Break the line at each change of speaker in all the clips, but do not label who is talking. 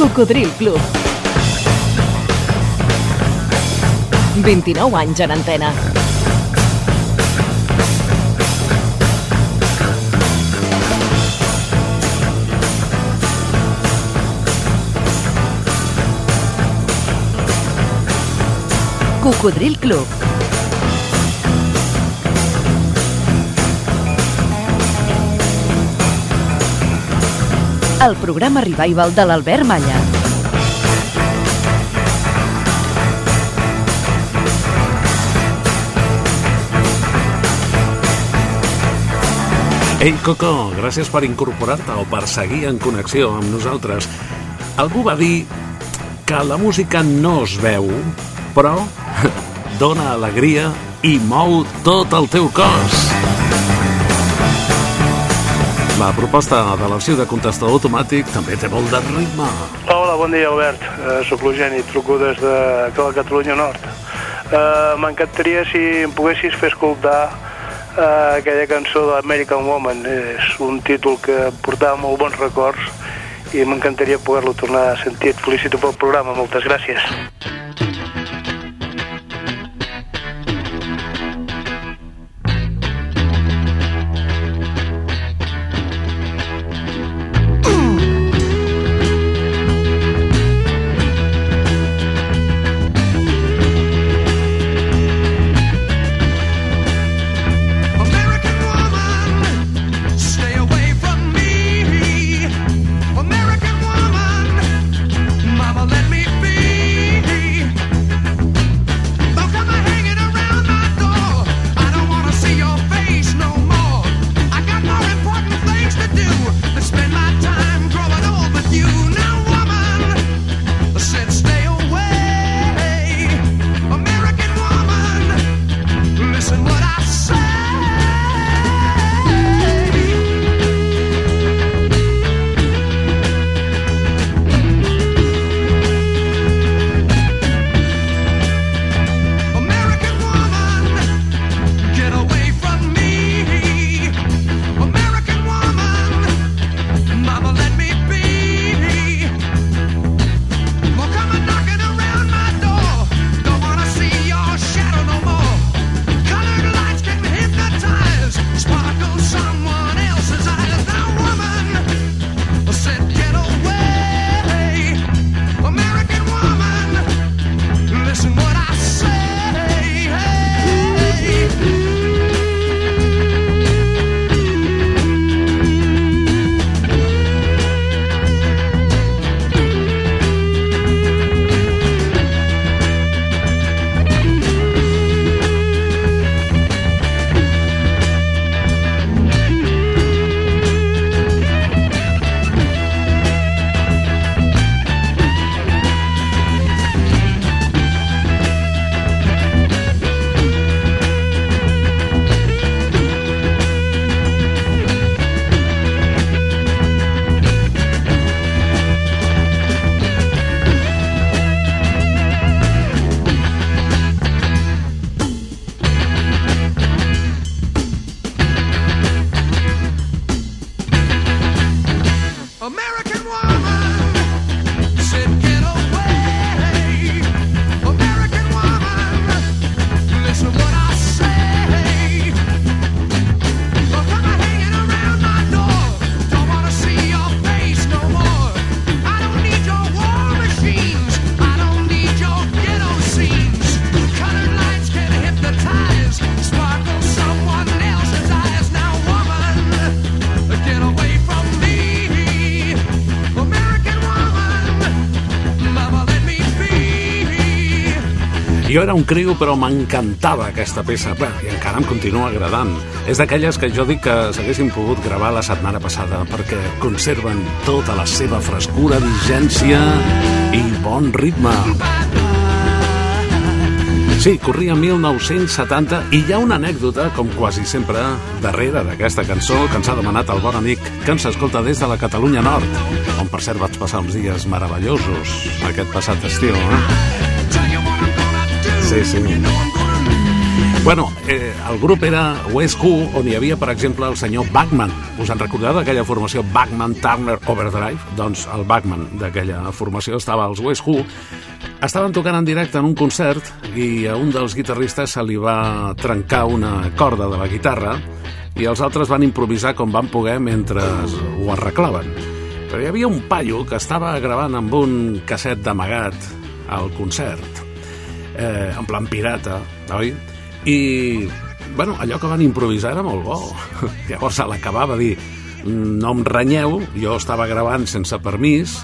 Cocodril Club. 29 anys en antena. Cocodril Club. El programa revival de l'Albert Malla.
Ei, Coco, gràcies per incorporar-te o per seguir en connexió amb nosaltres. Algú va dir que la música no es veu, però dona alegria i mou tot el teu cos. La proposta de l'arxiu de contestador automàtic també té molt de ritme.
Hola, bon dia, Albert. Uh, soc l'Eugeni, truco des de la Catalunya Nord. Uh, M'encantaria si em poguessis fer escoltar uh, aquella cançó de American Woman. És un títol que portava molt bons records i m'encantaria poder-lo tornar a sentir. Et felicito pel programa, moltes gràcies.
American
Jo era un criu, però m'encantava aquesta peça. Bé, I encara em continua agradant. És d'aquelles que jo dic que s'haguessin pogut gravar la setmana passada perquè conserven tota la seva frescura, vigència i bon ritme. Sí, corria 1970 i hi ha una anècdota, com quasi sempre, darrere d'aquesta cançó que ens ha demanat el bon amic que ens escolta des de la Catalunya Nord, on per cert vaig passar uns dies meravellosos aquest passat estiu. Eh? Sí, sí. Bueno, eh, el grup era West Who, on hi havia, per exemple, el senyor Bachman. Us en recordeu d'aquella formació Bachman Turner Overdrive? Doncs el Bachman d'aquella formació estava als West Who. Estaven tocant en directe en un concert i a un dels guitarristes se li va trencar una corda de la guitarra i els altres van improvisar com van poder mentre ho arreglaven. Però hi havia un paio que estava gravant amb un casset d'amagat al concert, eh, en plan pirata, oi? I, bueno, allò que van improvisar era molt bo. Llavors, a l'acabar va dir no em renyeu, jo estava gravant sense permís,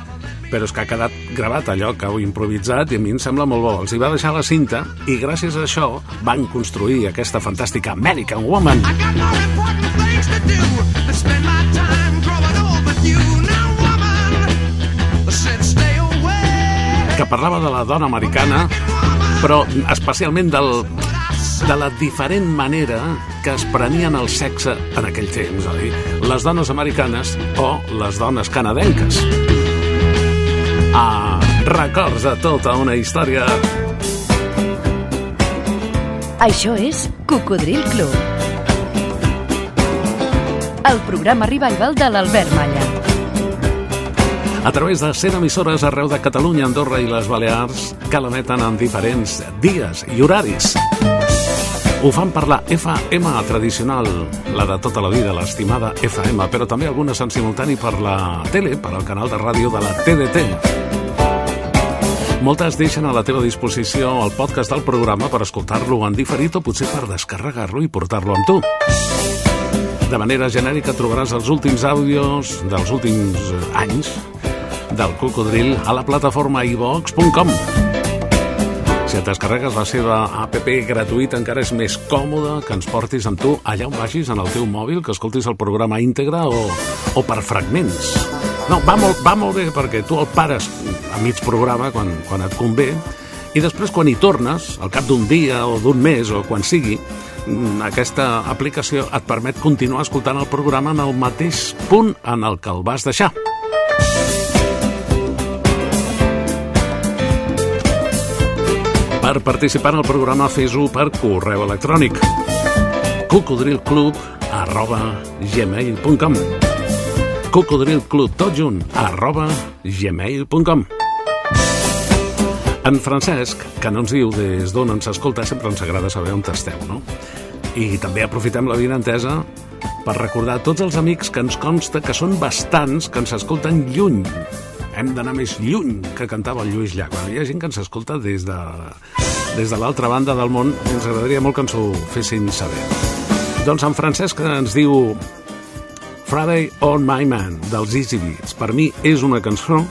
però és que ha quedat gravat allò que heu improvisat i a mi em sembla molt bo. Els hi va deixar la cinta i gràcies a això van construir aquesta fantàstica American Woman.
I got more important things to do than spend my time growing old with you. Now, woman, said stay away.
que parlava de la dona americana, però especialment del, de la diferent manera que es prenien el sexe en aquell temps, oi? Les dones americanes o les dones canadenques. Ah, records de tota una història.
Això és Cocodril Club. El programa revival de l'Albert Malla.
A través de 100 emissores arreu de Catalunya, Andorra i les Balears que l'emeten en diferents dies i horaris. Ho fan per la FM tradicional, la de tota la vida, l'estimada FM, però també algunes en simultani per la tele, per al canal de ràdio de la TDT. Moltes deixen a la teva disposició el podcast del programa per escoltar-lo en diferit o potser per descarregar-lo i portar-lo amb tu. De manera genèrica trobaràs els últims àudios dels últims anys del Cocodril a la plataforma ivox.com. Si et descarregues la seva app gratuïta encara és més còmode que ens portis amb tu allà on vagis en el teu mòbil, que escoltis el programa íntegre o, o per fragments. No, va molt, va molt bé perquè tu el pares a mig programa quan, quan et convé i després quan hi tornes, al cap d'un dia o d'un mes o quan sigui, mm, aquesta aplicació et permet continuar escoltant el programa en el mateix punt en el que el vas deixar. Per participar en el programa fes-ho per correu electrònic cocodrilclub arroba gmail.com cocodrilclub tot junt arroba gmail.com En Francesc, que no ens diu des d'on ens escolta, sempre ens agrada saber on esteu, no? I també aprofitem la vinentesa per recordar tots els amics que ens consta que són bastants que ens escolten lluny. Hem d'anar més lluny que cantava el Lluís Llach. Bueno, hi ha gent que ens escolta des de, des de l'altra banda del món i ens agradaria molt que ens ho fessin saber. Doncs en Francesc ens diu Friday on My Man dels Easy Beats. Per mi és una cançó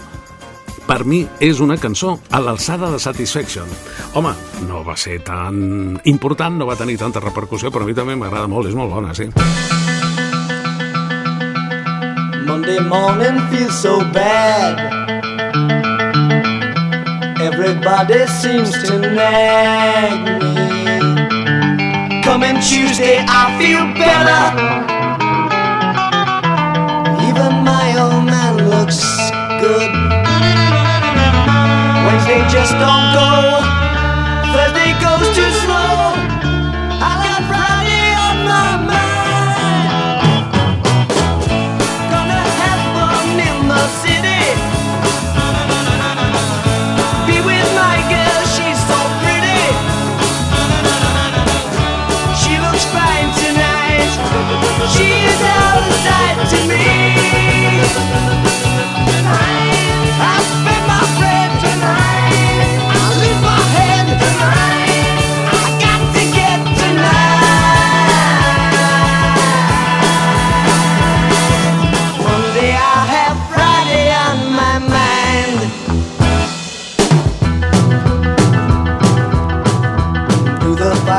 per mi és una cançó a l'alçada de Satisfaction. Home, no va ser tan important, no va tenir tanta repercussió, però a mi també m'agrada molt, és molt bona, sí.
Monday morning feels so bad. Everybody seems to nag me. Coming Tuesday, I feel better. Even my old man looks good. Wednesday just don't go.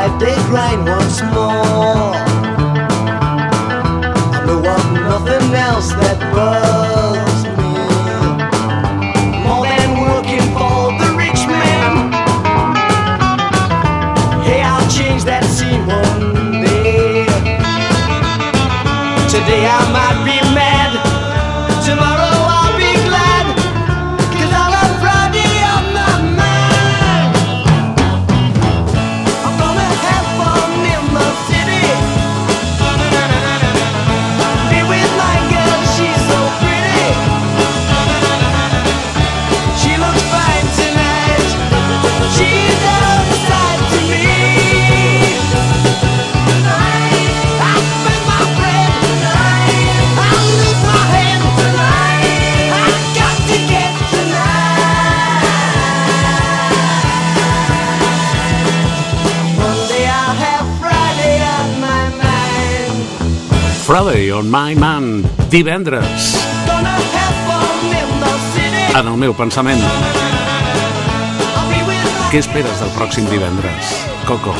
Five-day grind once more. There was nothing else that buzzed. Friday on My
Man, divendres, en el meu pensament. Què esperes del pròxim divendres, Coco?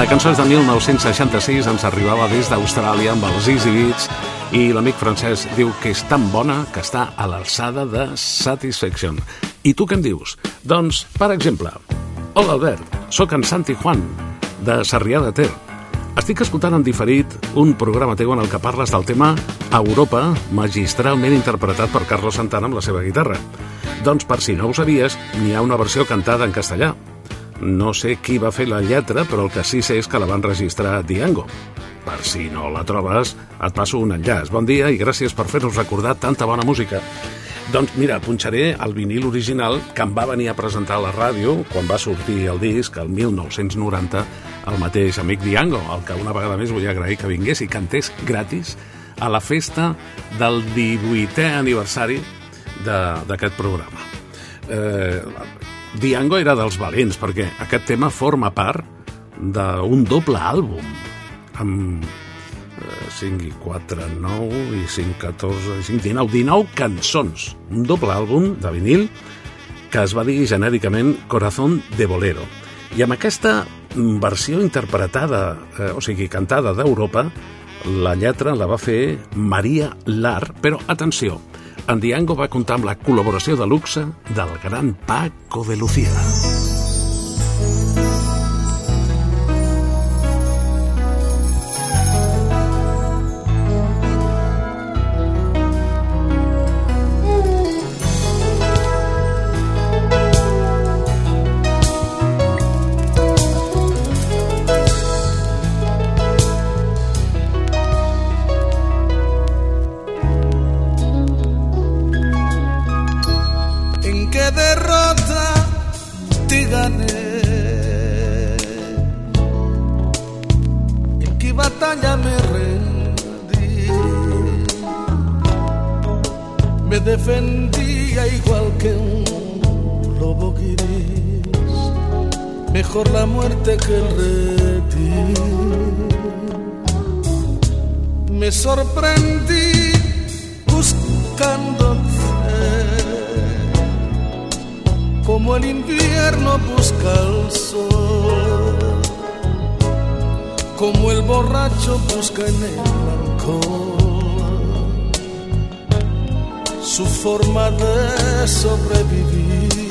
La cançó és de 1966, ens arribava des d'Austràlia amb els Easy Beats i l'amic francès diu que és tan bona que està a l'alçada de Satisfaction. I tu què em dius? Doncs, per exemple, Hola Albert, sóc en Santi Juan, de Sarrià de Ter. Estic escoltant en diferit un programa teu en el que parles del tema Europa, magistralment interpretat per Carlos Santana amb la seva guitarra. Doncs per si no ho sabies, n'hi ha una versió cantada en castellà. No sé qui va fer la lletra, però el que sí sé és que la van registrar a Diango. Per si no la trobes, et passo un enllaç. Bon dia i gràcies per fer-nos recordar tanta bona música. Doncs mira, punxaré el vinil original que em va venir a presentar a la ràdio quan va sortir el disc, el 1990, el mateix amic Diango, el que una vegada més vull agrair que vingués i cantés gratis a la festa del 18è aniversari d'aquest programa. Eh, Diango era dels valents, perquè aquest tema forma part d'un doble àlbum amb eh, 5 i 4, 9 i 5, 14, i 5, 19, 19 cançons. Un doble àlbum de vinil que es va dir genèricament Corazón de Bolero. I amb aquesta versió interpretada, eh, o sigui, cantada d'Europa, la lletra la va fer Maria Lar, però atenció, en Diango va comptar amb la col·laboració de luxe del gran Paco de Lucía.
Busca en el alcohol su forma de sobrevivir.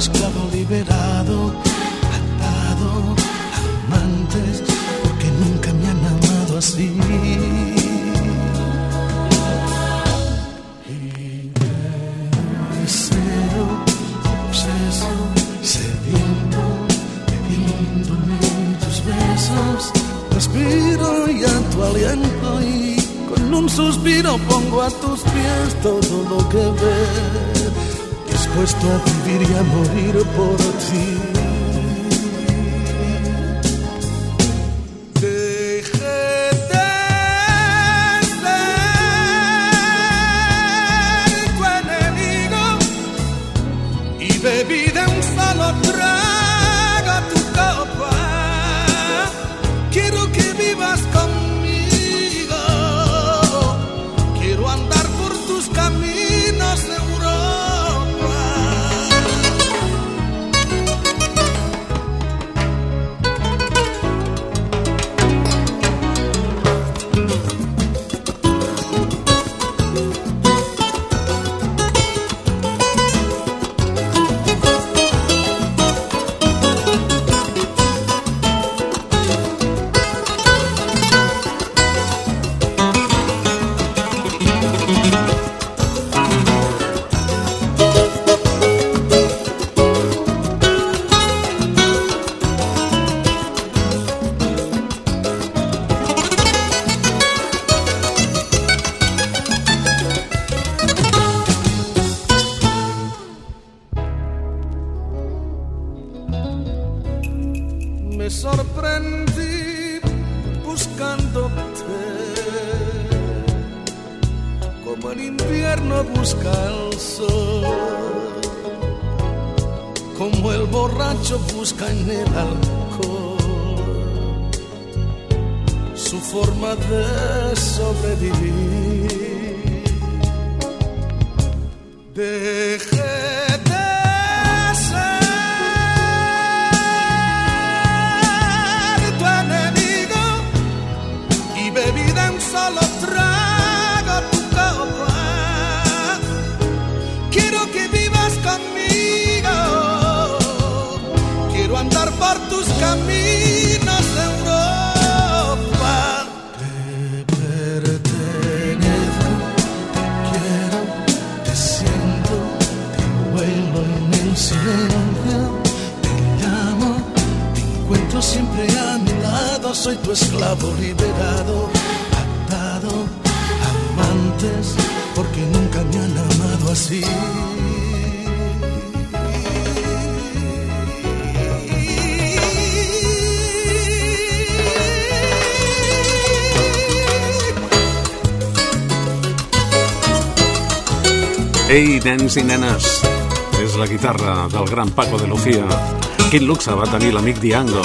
Esclavo liberado, atado amantes, porque nunca me han amado así. Respiro ya tu aliento y con un suspiro pongo a tus pies todo lo que ver, dispuesto a vivir y a morir por ti. Así.
Ei, nens i nenes, és la guitarra del gran Paco de Lucía. Quin luxe va tenir l'amic Diango.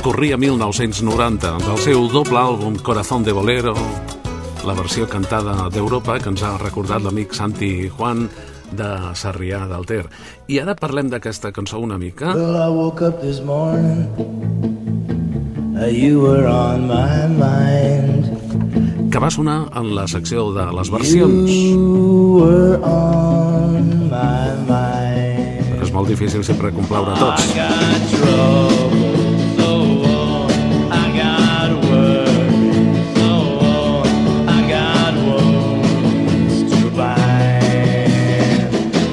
Corria 1990 del seu doble àlbum Corazón de Bolero, la versió cantada d'Europa que ens ha recordat l'amic Santi Juan de Sarrià del Ter. I ara parlem d'aquesta cançó una mica.
Well, I woke up this morning. Uh, you were on my mind.
que va sonar en la secció de les versions.
You were on my mind.
És molt difícil sempre complaure a tots.
I got trouble,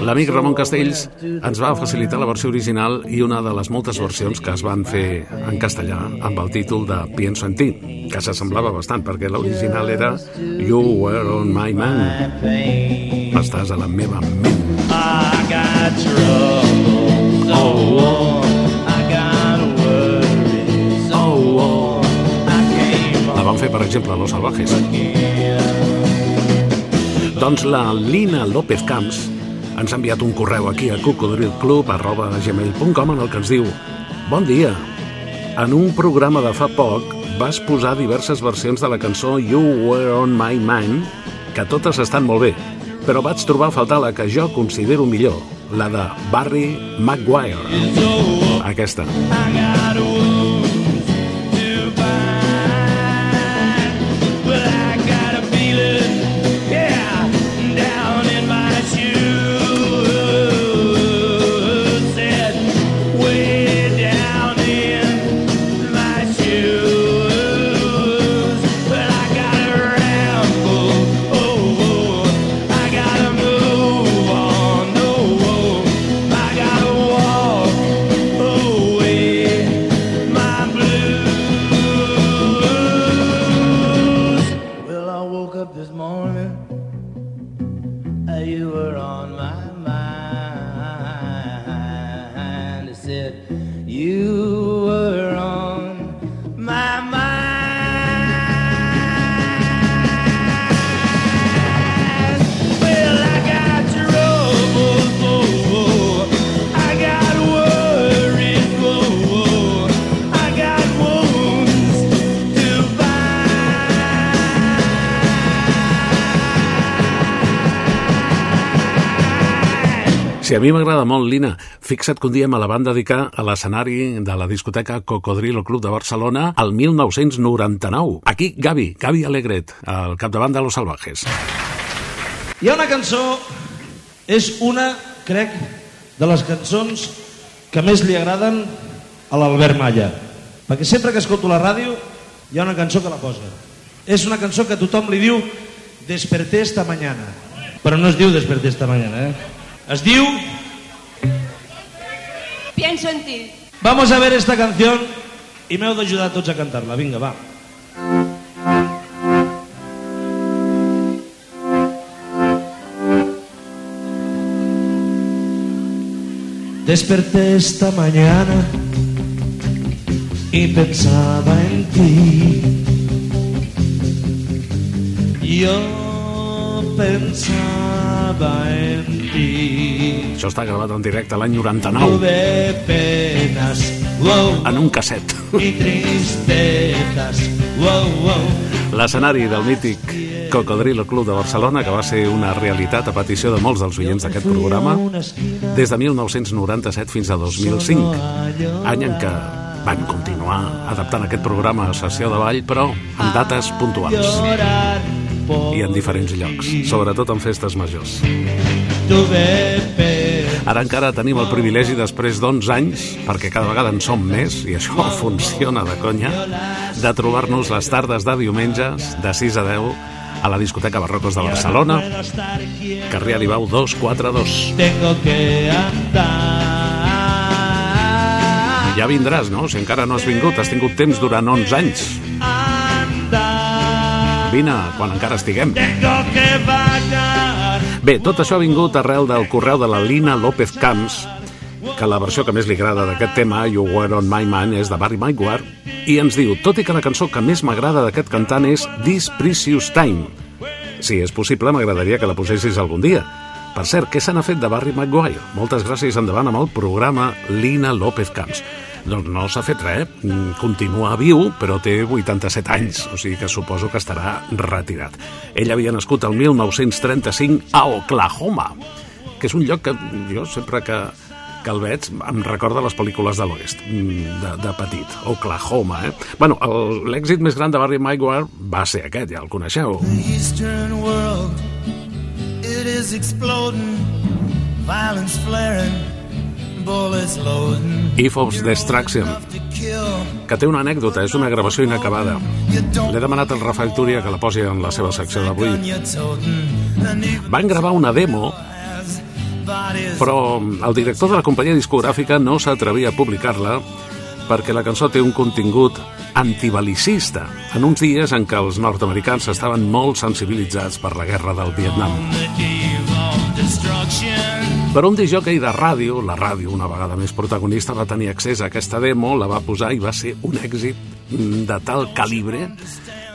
L'amic Ramon Castells ens va facilitar la versió original i una de les moltes versions que es van fer en castellà amb el títol de Pienso en ti, que s'assemblava bastant perquè l'original era You were on my mind. Estàs a la meva ment.
I got trouble, on. I came
La van fer, per exemple, a Los Salvajes. Doncs la Lina López Camps ens ha enviat un correu aquí a cocodrilclub.gmail.com en el que ens diu Bon dia, en un programa de fa poc vas posar diverses versions de la cançó You Were On My Mind, que totes estan molt bé, però vaig trobar a faltar la que jo considero millor, la de Barry Maguire. Aquesta.
I
mi m'agrada molt, Lina, fixa't que un dia me la van dedicar a l'escenari de la discoteca Cocodrilo Club de Barcelona al 1999. Aquí, Gavi, Gavi Alegret, al capdavant de Los Salvajes.
Hi ha una cançó, és una, crec, de les cançons que més li agraden a l'Albert Malla. Perquè sempre que escolto la ràdio hi ha una cançó que la posa. És una cançó que tothom li diu Desperté esta mañana. Però no es diu Desperté esta mañana, eh? Es diu
Pienso en ti.
Vamos a ver esta canción i m'heu d'ajudar tots a cantar-la. Vinga, va. Desperté esta mañana y pensaba en ti. Yo pensaba.
Això està gravat en directe l'any 99,
Tuve penas, wow,
en un casset.
y tristezas, wow, wow.
L'escenari del mític Cocodrilo Club de Barcelona, que va ser una realitat a petició de molts dels oients d'aquest programa, des de 1997 fins a 2005, any en què van continuar adaptant aquest programa a sessió de ball, però en dates puntuals i en diferents llocs, sobretot en festes majors. Ara encara tenim el privilegi, després d'11 anys, perquè cada vegada en som més, i això funciona de conya, de trobar-nos les tardes de diumenges, de 6 a 10, a la discoteca Barrocos de Barcelona, carrer Aribau 242.
tengo que andar.
Ja vindràs, no? Si encara no has vingut, has tingut temps durant 11 anys. Vine quan encara estiguem. Bé, tot això ha vingut arrel del correu de la Lina López Camps, que la versió que més li agrada d'aquest tema, You Were On My Mind, és de Barry Maguire, i ens diu, tot i que la cançó que més m'agrada d'aquest cantant és This Precious Time. Si és possible, m'agradaria que la posessis algun dia. Per cert, què se n'ha fet de Barry Maguire? Moltes gràcies endavant amb el programa Lina López Camps. Doncs no s'ha fet res, mm, continua viu, però té 87 anys, o sigui que suposo que estarà retirat. Ell havia nascut el 1935 a Oklahoma, que és un lloc que jo sempre que, que el veig em recorda les pel·lícules de l'oest, mm, de, de petit, Oklahoma. Eh? Bueno, l'èxit més gran de Barry Maguire va ser aquest, ja el coneixeu.
The Eastern world, it is exploding, violence flaring.
If of Destruction, que té una anècdota, és una gravació inacabada. L'he demanat al Rafael Túria que la posi en la seva secció d'avui. Van gravar una demo, però el director de la companyia discogràfica no s'atrevia a publicar-la perquè la cançó té un contingut antibalicista en uns dies en què els nord-americans estaven molt sensibilitzats per la guerra del Vietnam. Però un disjockey de ràdio, la ràdio una vegada més protagonista, va tenir accés a aquesta demo, la va posar i va ser un èxit de tal calibre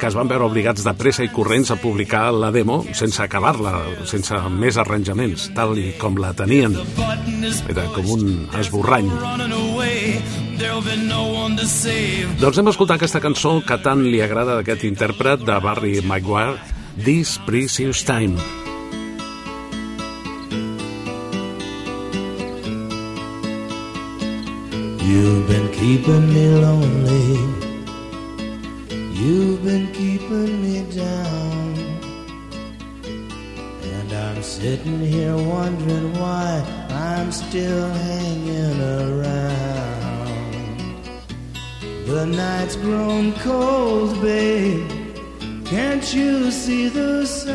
que es van veure obligats de pressa i corrents a publicar la demo sense acabar-la, sense més arranjaments, tal i com la tenien. Era com un esborrany. Doncs hem escoltat aquesta cançó que tant li agrada d'aquest intèrpret de Barry Maguire, This Precious Time.
You've been keeping me lonely. You've been keeping me down. And I'm sitting here wondering why I'm still hanging around. The night's grown cold, babe. Can't you see the signs?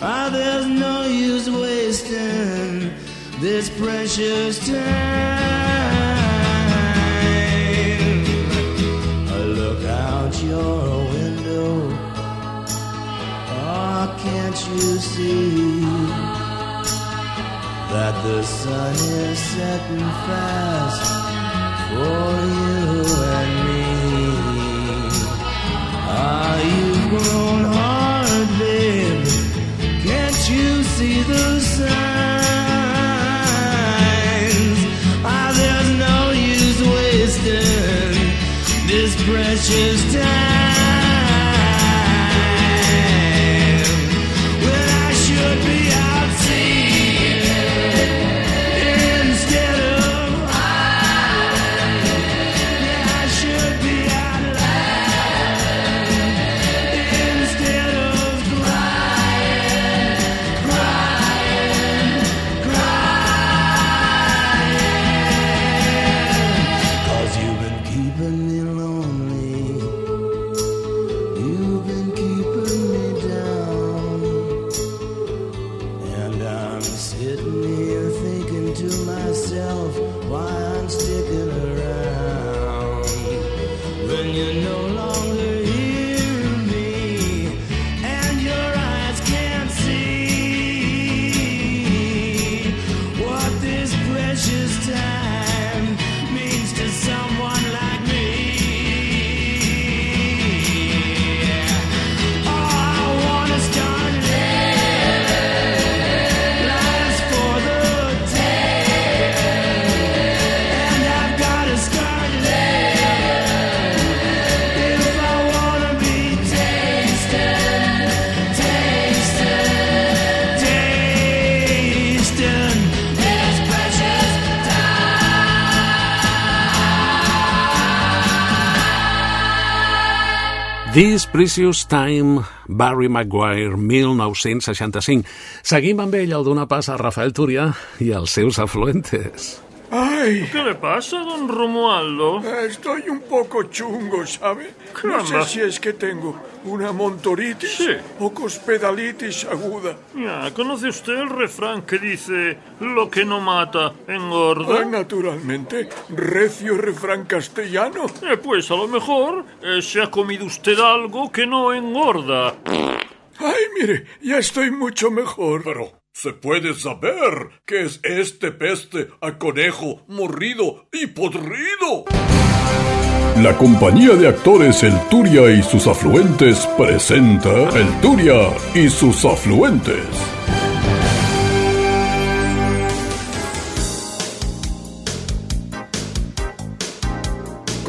Ah, there's no use wasting this precious time. Look out your window. Oh, can't you see that the sun is setting fast for you and me? Are you grown This Precious Time,
Barry Maguire, 1965. Seguim amb ell al donar pas a Rafael Túria i els seus afluentes.
Ay,
¿Qué le pasa, don Romualdo?
estoy un poco chungo, ¿sabe? No sé si es que tengo una montoritis
Sí.
o cospedalitis aguda.
Ya, ¿conoce usted el refrán que dice lo que no mata engorda?
Ah, naturalmente, recio refrán castellano.
Eh, pues a lo mejor eh, se ha comido usted algo que no engorda.
Ay, mire, ya estoy mucho mejor. Pero, ¿se puede saber qué es este peste a conejo morrido y podrido?
La compañía de actores El Turia y sus afluentes presenta El Turia y sus afluentes.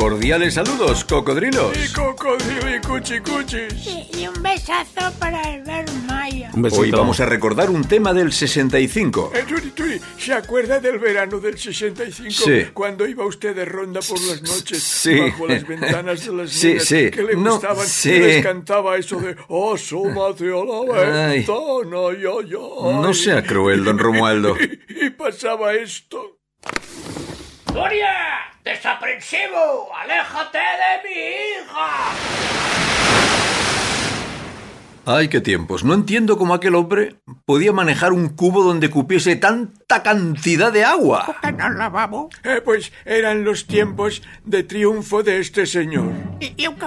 Cordiales saludos, cocodrilos.
Y cocodrilo y cuchicuchis.
Y, y un besazo para Albert Maya.
Un besito.
Hoy vamos a recordar un tema del 65.
Eh, Turi, Turi, ¿se acuerda del verano del 65?
Sí.
Cuando iba usted de ronda por las noches
Sí.
bajo las ventanas de las
Sí,
niñas
sí.
que le
No,
gustaban
sí.
y les cantaba eso de asómate a la
Ay.
ventana, ya, ya.
No sea cruel, don Romualdo.
Y, y pasaba esto.
¡Turia! ¡Desaprensivo! ¡Aléjate de mi hija!
Ay, qué tiempos. No entiendo cómo aquel hombre podía manejar un cubo donde cupiese tanta cantidad de agua.
¿En el lavabo?
Eh, pues eran los tiempos de triunfo de este señor.
Y, y un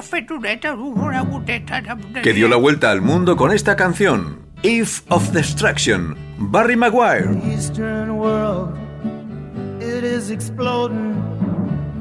una boteta de...
Que dio la vuelta al mundo con esta canción. Eve of Destruction. Barry Maguire.
Eastern world, it is exploding,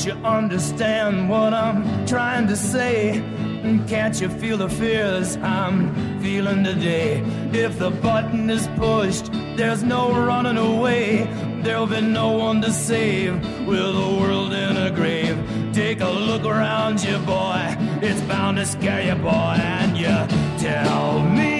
Don't you understand what I'm trying to say? Can't you feel the fears I'm feeling today? If the button is pushed, there's no running away. There'll be no one to save with the world in a grave. Take a look around you, boy. It's bound to scare you, boy. And you tell me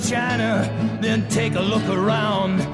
China. Then take a look around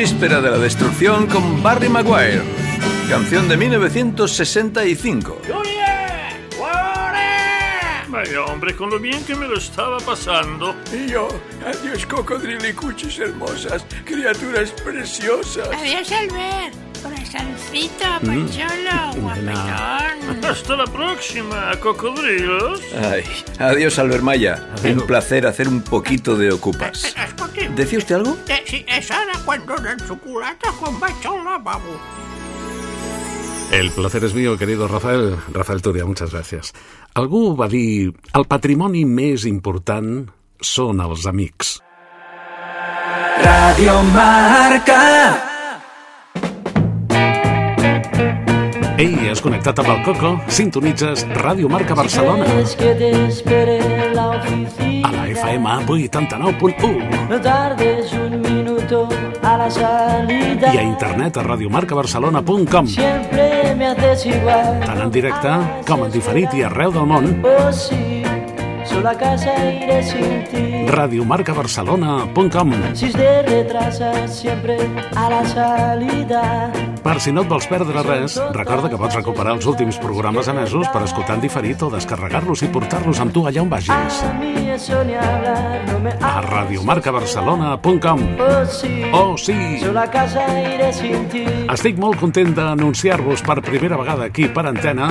Víspera de la Destrucción con Barry Maguire. Canción de 1965.
Vaya hombre, con lo bien que me lo estaba pasando.
Y yo, adiós cocodrilicuchis hermosas, criaturas preciosas.
Adiós, Albert. Corazoncito,
Mm.
Poncholo, guapetón.
Hasta la próxima, cocodrilos.
Ay, adiós, Albert Maya. Un placer hacer un poquito de ocupas. ¿Decía usted algo?
eh, sí, és ara quan donen xocolata quan vaig al lavabo.
El placer es mío, querido Rafael. Rafael Turia, muchas gracias. Algú va dir, el patrimoni més important són els amics.
Radio Marca.
Ei, has connectat amb el Coco? Sintonitzes Ràdio Marca Barcelona. A la FM 89.1
No tardes un minuto a la salida.
i a internet a radiomarcabarcelona.com.
Siempre me haces igual.
Tant en directe com en diferit i arreu del món.
Oh sí, solo a casa iré sin ti.
radiomarcabarcelona.com
Si te retrasas siempre a la salida.
Per si no et vols perdre res, recorda que pots recuperar els últims programes emesos per escoltar en diferit o descarregar-los i portar-los amb tu allà on vagis.
A
radiomarcabarcelona.com
Oh sí,
Oh. Estic molt content d'anunciar-vos per primera vegada aquí per antena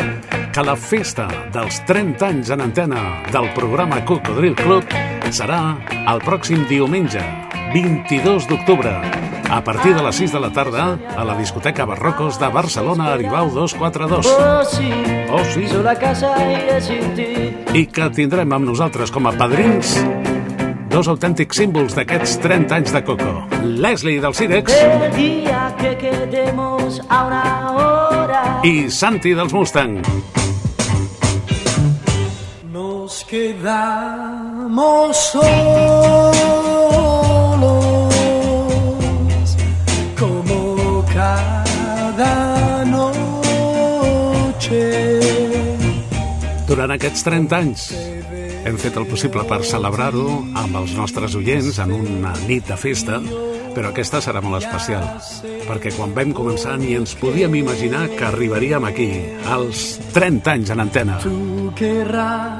que la festa dels 30 anys en antena del programa Cocodril Club serà el pròxim diumenge, 22 d'octubre, a partir de les 6 de la tarda a la discoteca Barrocos de Barcelona Aribau 242.
Oh sí,
Oh, sí.
solo a casa.
I que tindrem amb nosaltres com a padrins dos autèntics símbols d'aquests 30 anys de Coco. Leslie del Cirex
que
i Santi dels Mustang.
Quedamos solos como cada noche.
Durant aquests 30 anys hem fet el possible per celebrar-ho amb els nostres oients en una nit de festa, però aquesta serà molt especial, perquè quan vam començar ni ens podíem imaginar que arribaríem aquí, als 30 anys en antena.
Tú querrás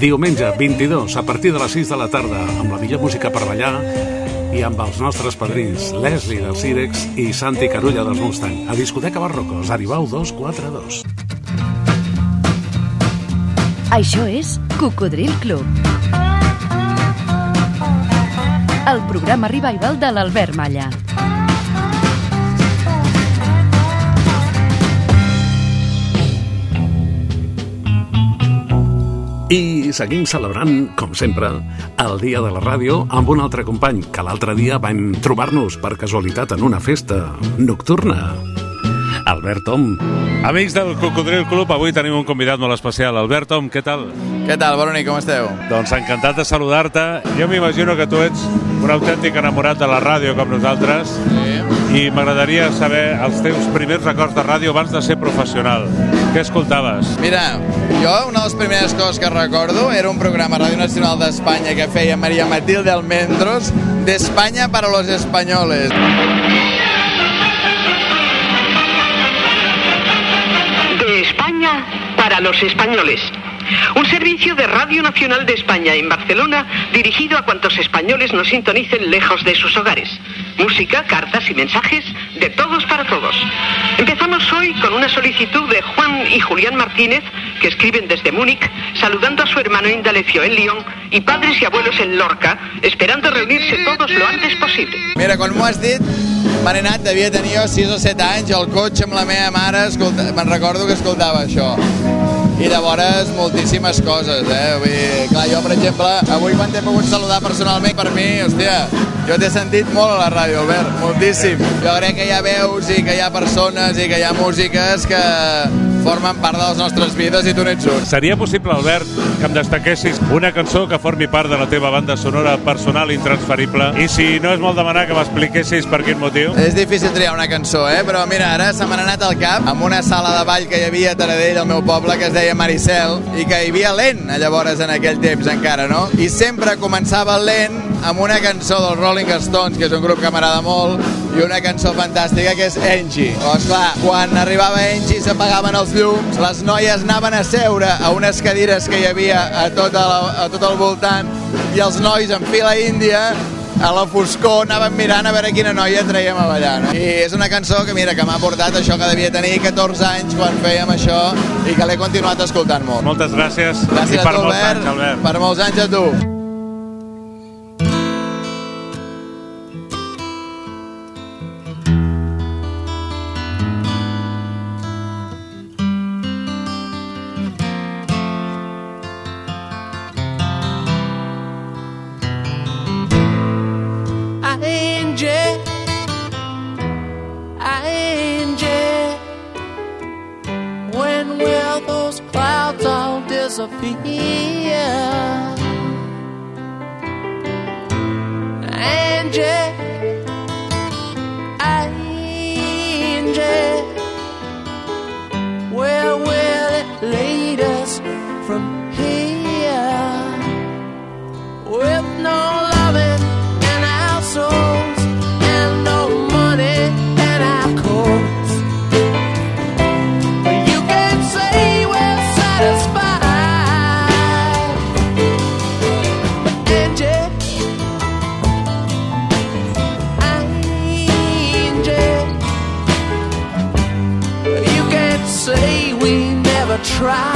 Diumenge 22, a partir de les 6 de la tarda, amb la millor música per ballar i amb els nostres padrins Leslie del Cirex i Santi Carulla dels Mustang, a Discoteca Barrocos, Aribau 242.
Això és Cocodril Club. El programa revival de l'Albert Malla.
I seguim celebrant, com sempre, el Dia de la Ràdio amb un altre company, que l'altre dia vam trobar-nos per casualitat en una festa nocturna. Albert Tom.
Amics del Cocodril Club, avui tenim un convidat molt especial. Albert Tom, què tal?
Què tal, Boroni, com esteu?
Doncs encantat de saludar-te. Jo m'imagino que tu ets un autèntic enamorat de la ràdio com nosaltres.
Sí.
I m'agradaria saber els teus primers records de ràdio abans de ser professional. Què escoltaves?
Mira, jo una de les primeres coses que recordo era un programa a Ràdio Nacional d'Espanya que feia Maria Matilde Almendros d'Espanya para los españoles.
De España para los españoles. Un servicio de Radio Nacional de España en Barcelona dirigido a cuantos españoles nos sintonicen lejos de sus hogares. Música, cartas y mensajes de todos para todos. Empezamos hoy con una solicitud de Juan y Julián Martínez, que escriben desde Múnich, saludando a su hermano Indalecio en Lyon y padres y abuelos en Lorca, esperando reunirse todos lo antes posible.
Mira, jo 6 o 7 anys, la meva mare, me'n que escoltava això. I llavors moltíssimes coses, eh? Vull dir, clar, jo, per exemple, avui quan t'he pogut saludar personalment, per mi, hòstia, jo t'he sentit molt a la ràdio, Albert, moltíssim. Jo crec que hi ha veus i que hi ha persones i que hi ha músiques que formen part de les nostres vides i tu n'ets un.
Seria possible, Albert, que em destaquessis una cançó que formi part de la teva banda sonora personal intransferible i si no és molt demanar que m'expliquessis per quin motiu?
És difícil triar una cançó, eh? Però mira, ara se m'ha anat al cap amb una sala de ball que hi havia a Taradell, al meu poble, que es deia Maricel, i que hi havia lent, llavors, en aquell temps encara, no? I sempre començava lent amb una cançó dels Rolling Stones, que és un grup que m'agrada molt, i una cançó fantàstica que és Angie. Oh, esclar, quan arribava Angie s'apagaven els llums, les noies anaven a seure a unes cadires que hi havia a tot, el, a tot el voltant i els nois en fila índia a la foscor anaven mirant a veure quina noia traiem a ballar. No? I és una cançó que mira que m'ha portat això que devia tenir 14 anys quan fèiem això i que l'he continuat escoltant molt.
Moltes gràcies.
Gràcies
I
a
per
tu,
molts
Albert.
anys, Albert.
Per molts anys a tu.
try.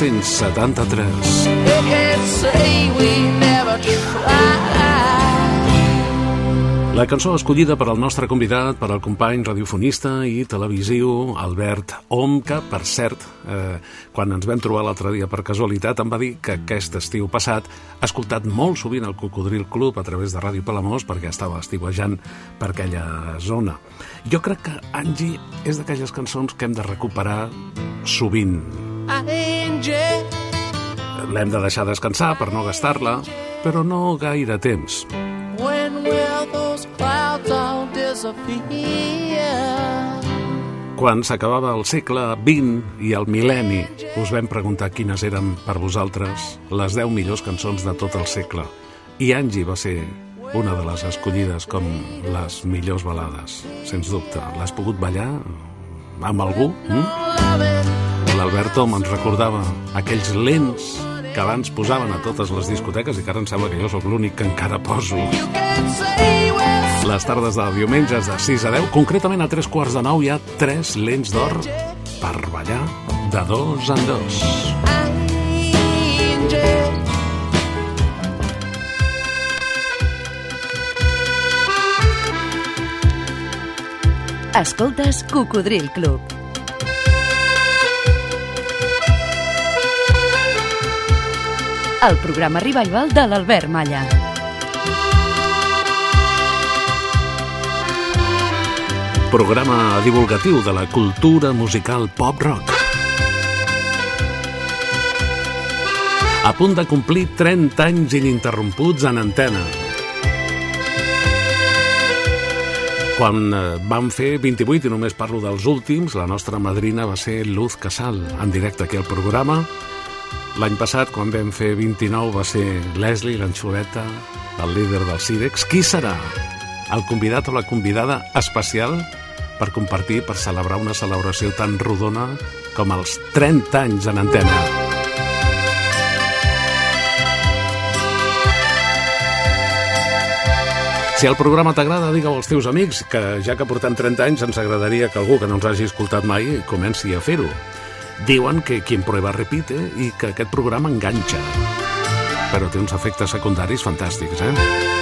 1973.
You can't say we never tried. La cançó escollida per al nostre convidat, per al company radiofonista i televisiu Albert Om, que, per cert, eh, quan ens vam trobar l'altre dia per casualitat, em va dir que aquest estiu passat ha escoltat molt sovint el Cocodril Club a través de Ràdio Palamós perquè estava estiuejant per aquella zona. Jo crec que Angie és d'aquelles cançons que hem de recuperar sovint. L'hem de deixar descansar per no gastar-la, però no gaire temps.
when will those clouds all disappear?
Quan s'acabava el segle XX i el mil·lenni, us vam preguntar quines eren per vosaltres les 10 millors cançons de tot el segle. I Angie va ser una de les escollides com les millors balades, sens dubte. L'has pogut ballar amb algú? Mm? L'Alberto me'n recordava aquells lents que abans posaven a totes les discoteques i que ara em sembla que jo sóc l'únic que encara poso. Les tardes de diumenges de 6 a 10, concretament a 3 quarts de 9 hi ha 3 lents d'or per ballar de dos en dos.
Escoltes Cocodril Club. El programa revival de l'Albert Malla.
Programa divulgatiu de la cultura musical pop-rock. A punt de complir 30 anys ininterromputs en antena. Quan eh, vam fer 28, i només parlo dels últims, la nostra madrina va ser Luz Casal, en directe aquí al programa. L'any passat, quan vam fer 29, va ser Leslie, l'anxoleta, el líder del Cirex. Qui serà el convidat o la convidada especial per compartir, per celebrar una celebració tan rodona com els 30 anys en antena? Si el programa t'agrada, digue-ho als teus amics, que ja que portem 30 anys ens agradaria que algú que no ens hagi escoltat mai comenci a fer-ho. Diuen que quien prueba repite i que aquest programa enganxa. Però té uns efectes secundaris fantàstics, eh?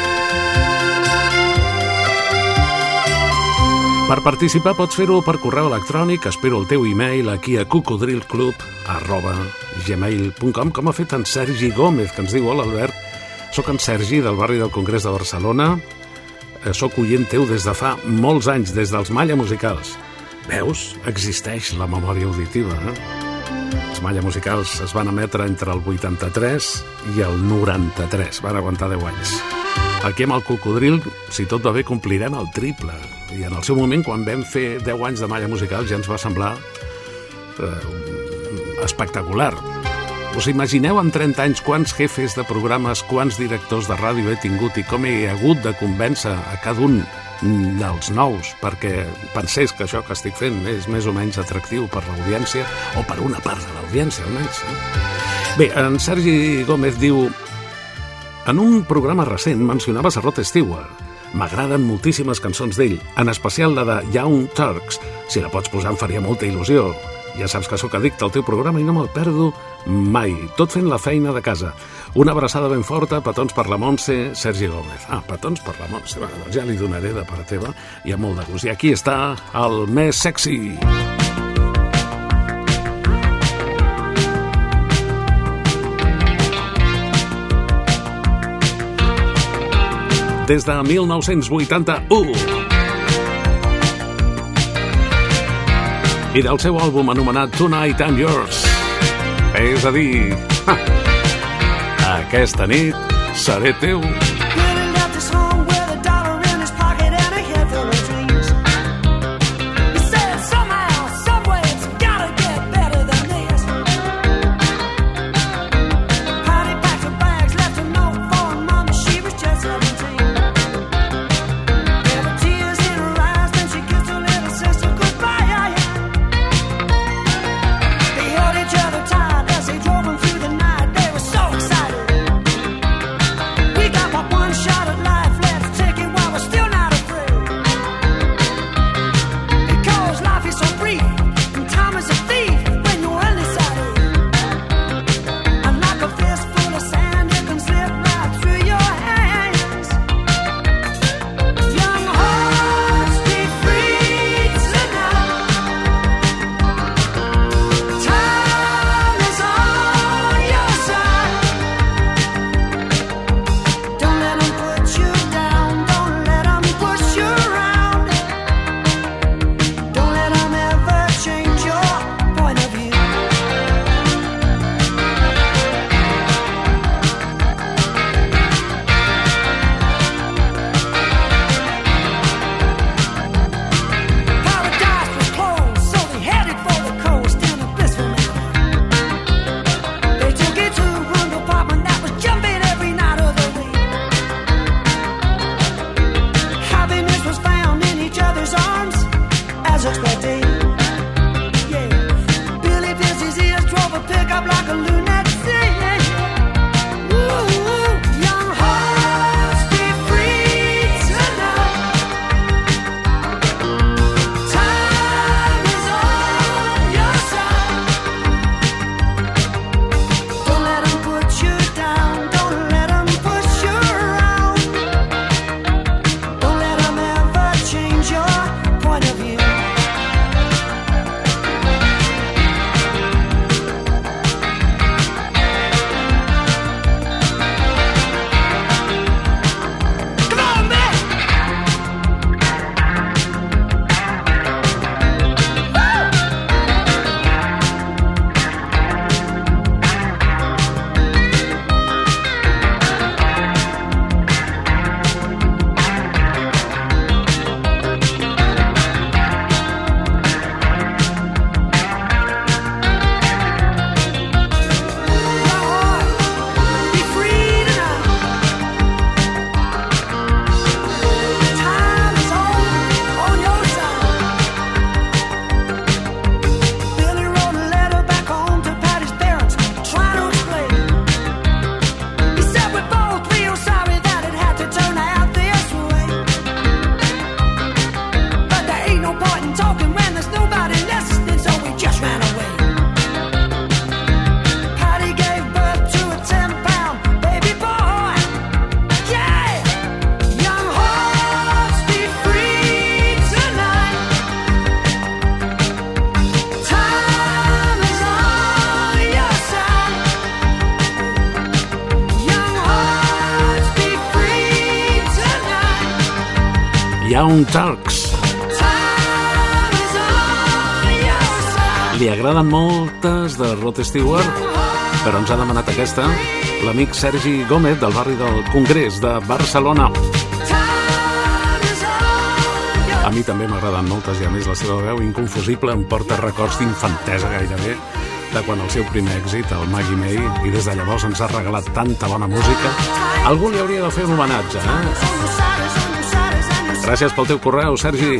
Per participar pots fer-ho per correu electrònic, espero el teu e-mail aquí a cocodrilclub com ha fet en Sergi Gómez, que ens diu Hola Albert, sóc en Sergi del barri del Congrés de Barcelona, eh, sóc oient teu des de fa molts anys, des dels Malla Musicals. Veus? Existeix la memòria auditiva, eh? Els Malla Musicals es van emetre entre el 83 i el 93, van aguantar 10 anys. Aquí amb el Cocodril, si tot va bé, complirem el triple. I en el seu moment, quan vam fer 10 anys de Malla Musical, ja ens va semblar eh, espectacular. Us imagineu en 30 anys quants jefes de programes, quants directors de ràdio he tingut i com he hagut de convèncer a cada un dels nous perquè pensés que això que estic fent és més o menys atractiu per l'audiència o per una part de l'audiència, almenys. Bé, en Sergi Gómez diu en un programa recent mencionaves a Rod Stewart. M'agraden moltíssimes cançons d'ell, en especial la de Young Turks. Si la pots posar em faria molta il·lusió. Ja saps que sóc addicte al teu programa i no me'l perdo mai, tot fent la feina de casa. Una abraçada ben forta, petons per la Montse, Sergi Gómez. Ah, petons per la Montse, va, doncs ja li donaré de part teva i amb molt de gust. I aquí està el més sexy. Des de 1981. I del seu àlbum anomenat Tonight I'm Yours. És a dir, ha, aquesta nit seré teu. Young Turks. Li agraden moltes de Rod Stewart, però ens ha demanat aquesta l'amic Sergi Gómez del barri del Congrés de Barcelona. A mi també m'agraden moltes i a més la seva veu inconfusible em porta records d'infantesa gairebé de quan el seu primer èxit, el Maggie May, i des de llavors ens ha regalat tanta bona música. Algú li hauria de fer un homenatge, eh? Gràcies pel teu correu, Sergi.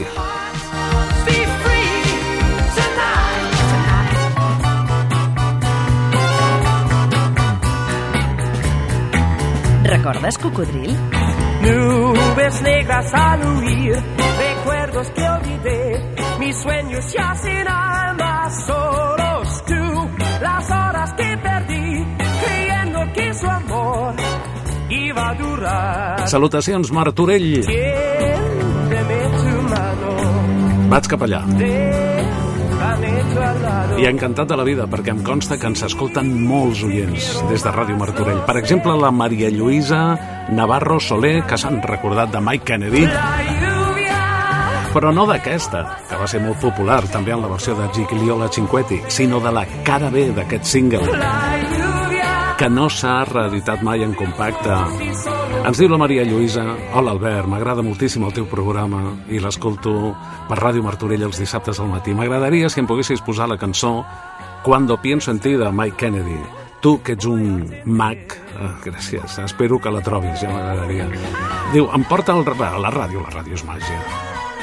Recordes Cocodril?
Nubes negras al huir, recuerdos que olvidé, mis sueños ya sin alma, solos tú, las horas que perdí, creyendo que su amor iba a durar.
Salutacions, Martorell.
Mano,
Vaig cap allà. I encantat de la vida, perquè em consta que ens escolten molts oients des de Ràdio Martorell. Per exemple, la Maria Lluïsa Navarro Soler, que s'han recordat de Mike Kennedy, però no d'aquesta, que va ser molt popular també en la versió de Gigliola Cinquetti, sinó de la cara B d'aquest single, que no s'ha reeditat mai en compacte. Ens diu la Maria Lluïsa, hola Albert, m'agrada moltíssim el teu programa i l'escolto per Ràdio Martorell els dissabtes al matí. M'agradaria si em poguessis posar la cançó Cuando pienso en ti de Mike Kennedy. Tu, que ets un mag, eh, gràcies, espero que la trobis, ja m'agradaria. Diu, em porta el... La ràdio, la ràdio és màgia.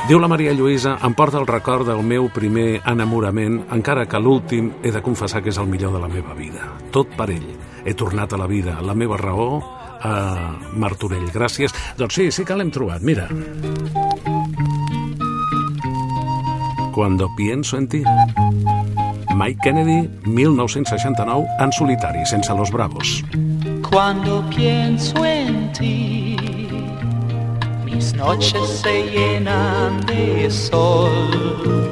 Diu la Maria Lluïsa, em porta el record del meu primer enamorament, encara que l'últim he de confessar que és el millor de la meva vida. Tot per ell. He tornat a la vida, la meva raó, a Martorell. Gràcies. Doncs sí, sí que l'hem mira. Cuando pienso en ti. Mike Kennedy, 1969, en solitari, sense los bravos.
Cuando pienso en ti, mis noches se llenan de sol.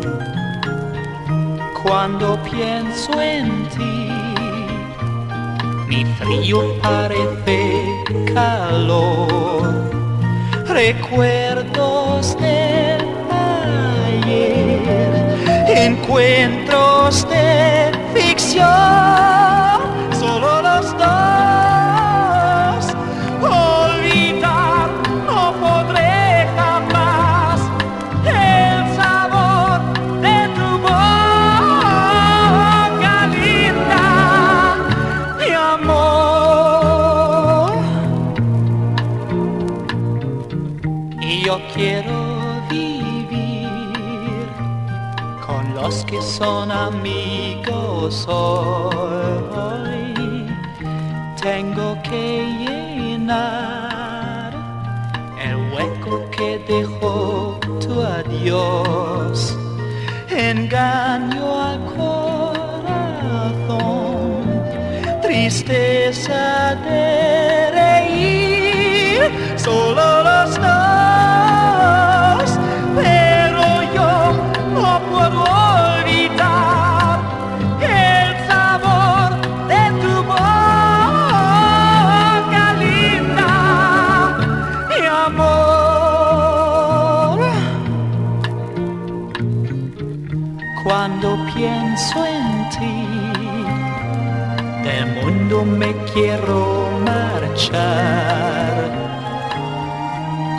Cuando pienso en ti, mi frío parece calor. Recuerdos de ayer, encuentros de ficción, solo los dos. Son amigos hoy. Tengo que llenar el hueco que dejó tu adiós. Engaño al corazón, tristeza de reír, solo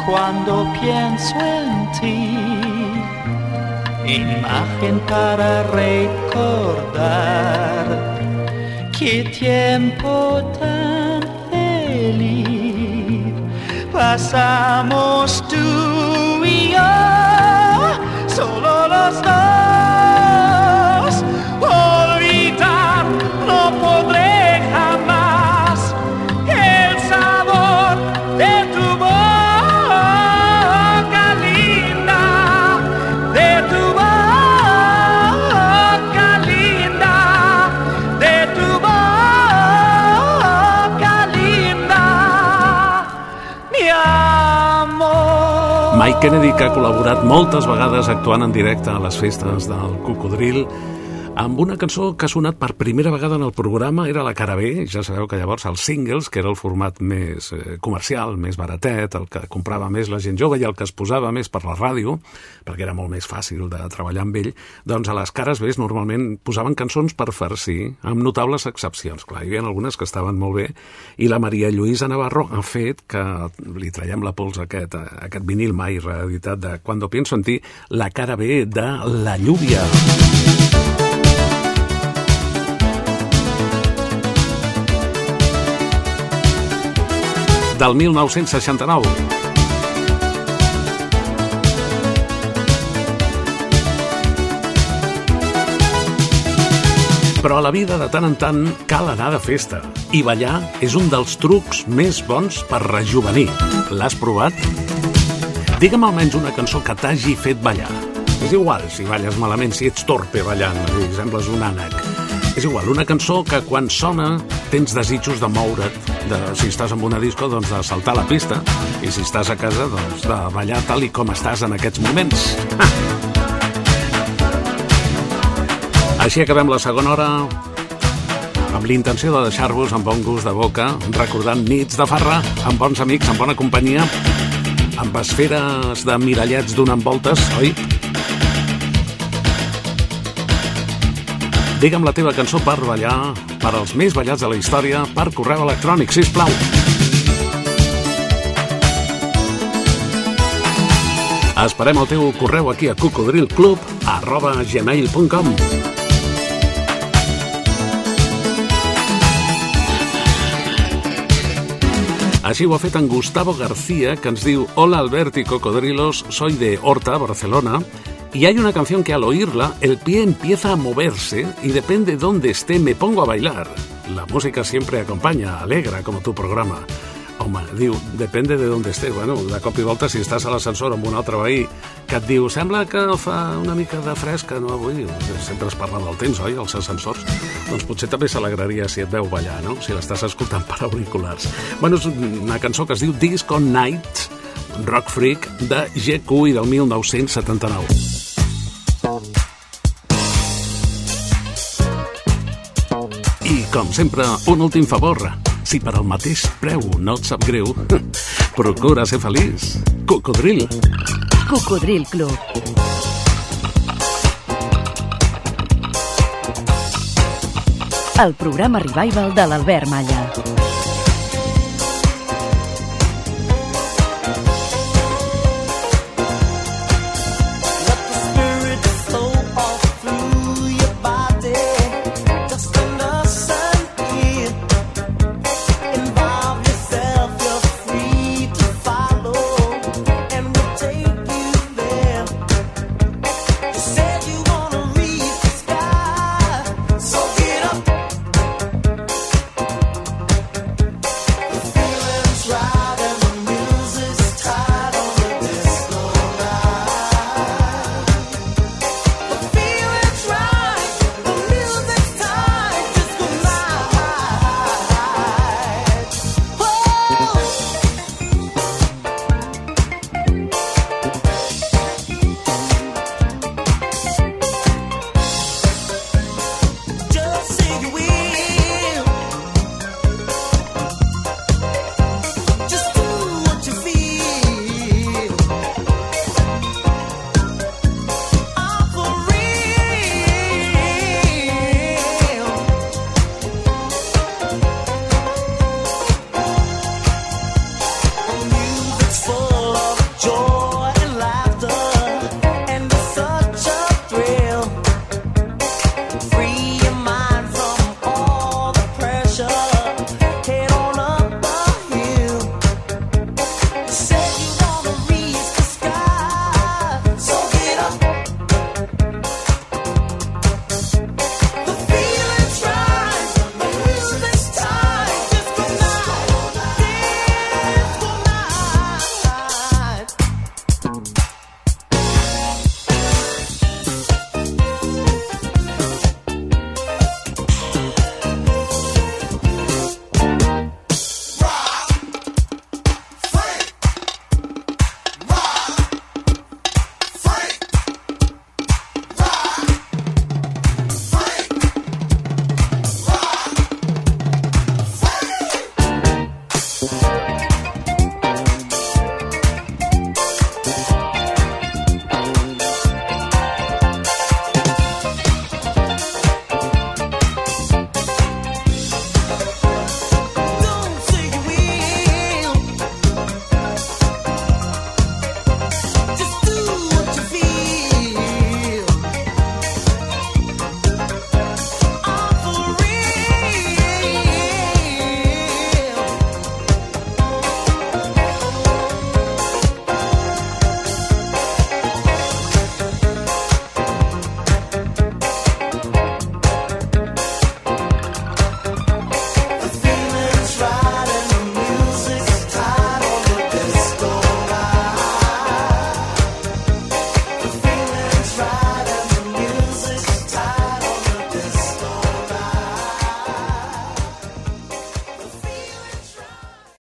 Cuando pienso en ti, imagen para recordar qué tiempo tan feliz pasamos tú y yo, solo los dos.
Kennedy, que ha col·laborat moltes vegades actuant en directe a les festes del Cocodril, amb una cançó que ha sonat per primera vegada en el programa, era la cara B, ja sabeu que llavors els singles, que era el format més eh, comercial, més baratet, el que comprava més la gent jove i el que es posava més per la ràdio, perquè era molt més fàcil de treballar amb ell, doncs a les cares B normalment posaven cançons per farcir, amb notables excepcions. Clar, hi havia algunes que estaven molt bé, i la Maria Lluïsa Navarro ha fet que li traiem la pols a aquest, a aquest vinil mai reeditat de Cuando pienso en ti, la cara B de La Lluvia. Del 1969. Però a la vida de tant en tant cal anar de festa i ballar és un dels trucs més bons per rejuvenir. L'has provat? Digue'm almenys una cançó que t'hagi fet ballar. És igual si balles malament, si ets torpe ballant, i sembles un ànec. És igual, una cançó que quan sona tens desitjos de moure't, de, si estàs en una disco, doncs de saltar la pista, i si estàs a casa, doncs de ballar tal i com estàs en aquests moments. Així acabem la segona hora amb l'intenció de deixar-vos amb bon gust de boca, recordant nits de farra, amb bons amics, amb bona companyia, amb esferes de mirallets donant voltes, oi? Digue'm la teva cançó per ballar, per als més ballats de la història, per correu electrònic, si plau. Esperem el teu correu aquí a cocodrilclub arroba gmail.com Així ho ha fet en Gustavo García, que ens diu Hola Albert y Cocodrilos, soy de Horta, Barcelona, y hay una canción que al oírla el pie empieza a moverse y depende dónde esté me pongo a bailar. La música siempre acompaña, alegra, como tu programa. Home, diu, depende de dónde esté. Bueno, de cop i volta, si estàs a l'ascensor amb un altre veí que et diu, sembla que fa una mica de fresca, no, avui? Sempre es parla del temps, oi, als ascensors? Doncs potser també s'alegraria si et veu ballar, no?, si l'estàs escoltant per auriculars. Bueno, és una cançó que es diu Disco Night, Rock Freak, de GQ i del 1979. Com sempre, un últim favor. Si per al mateix preu no et sap greu, procura ser feliç. Cocodril.
Cocodril Club. El programa revival de l'Albert Malla.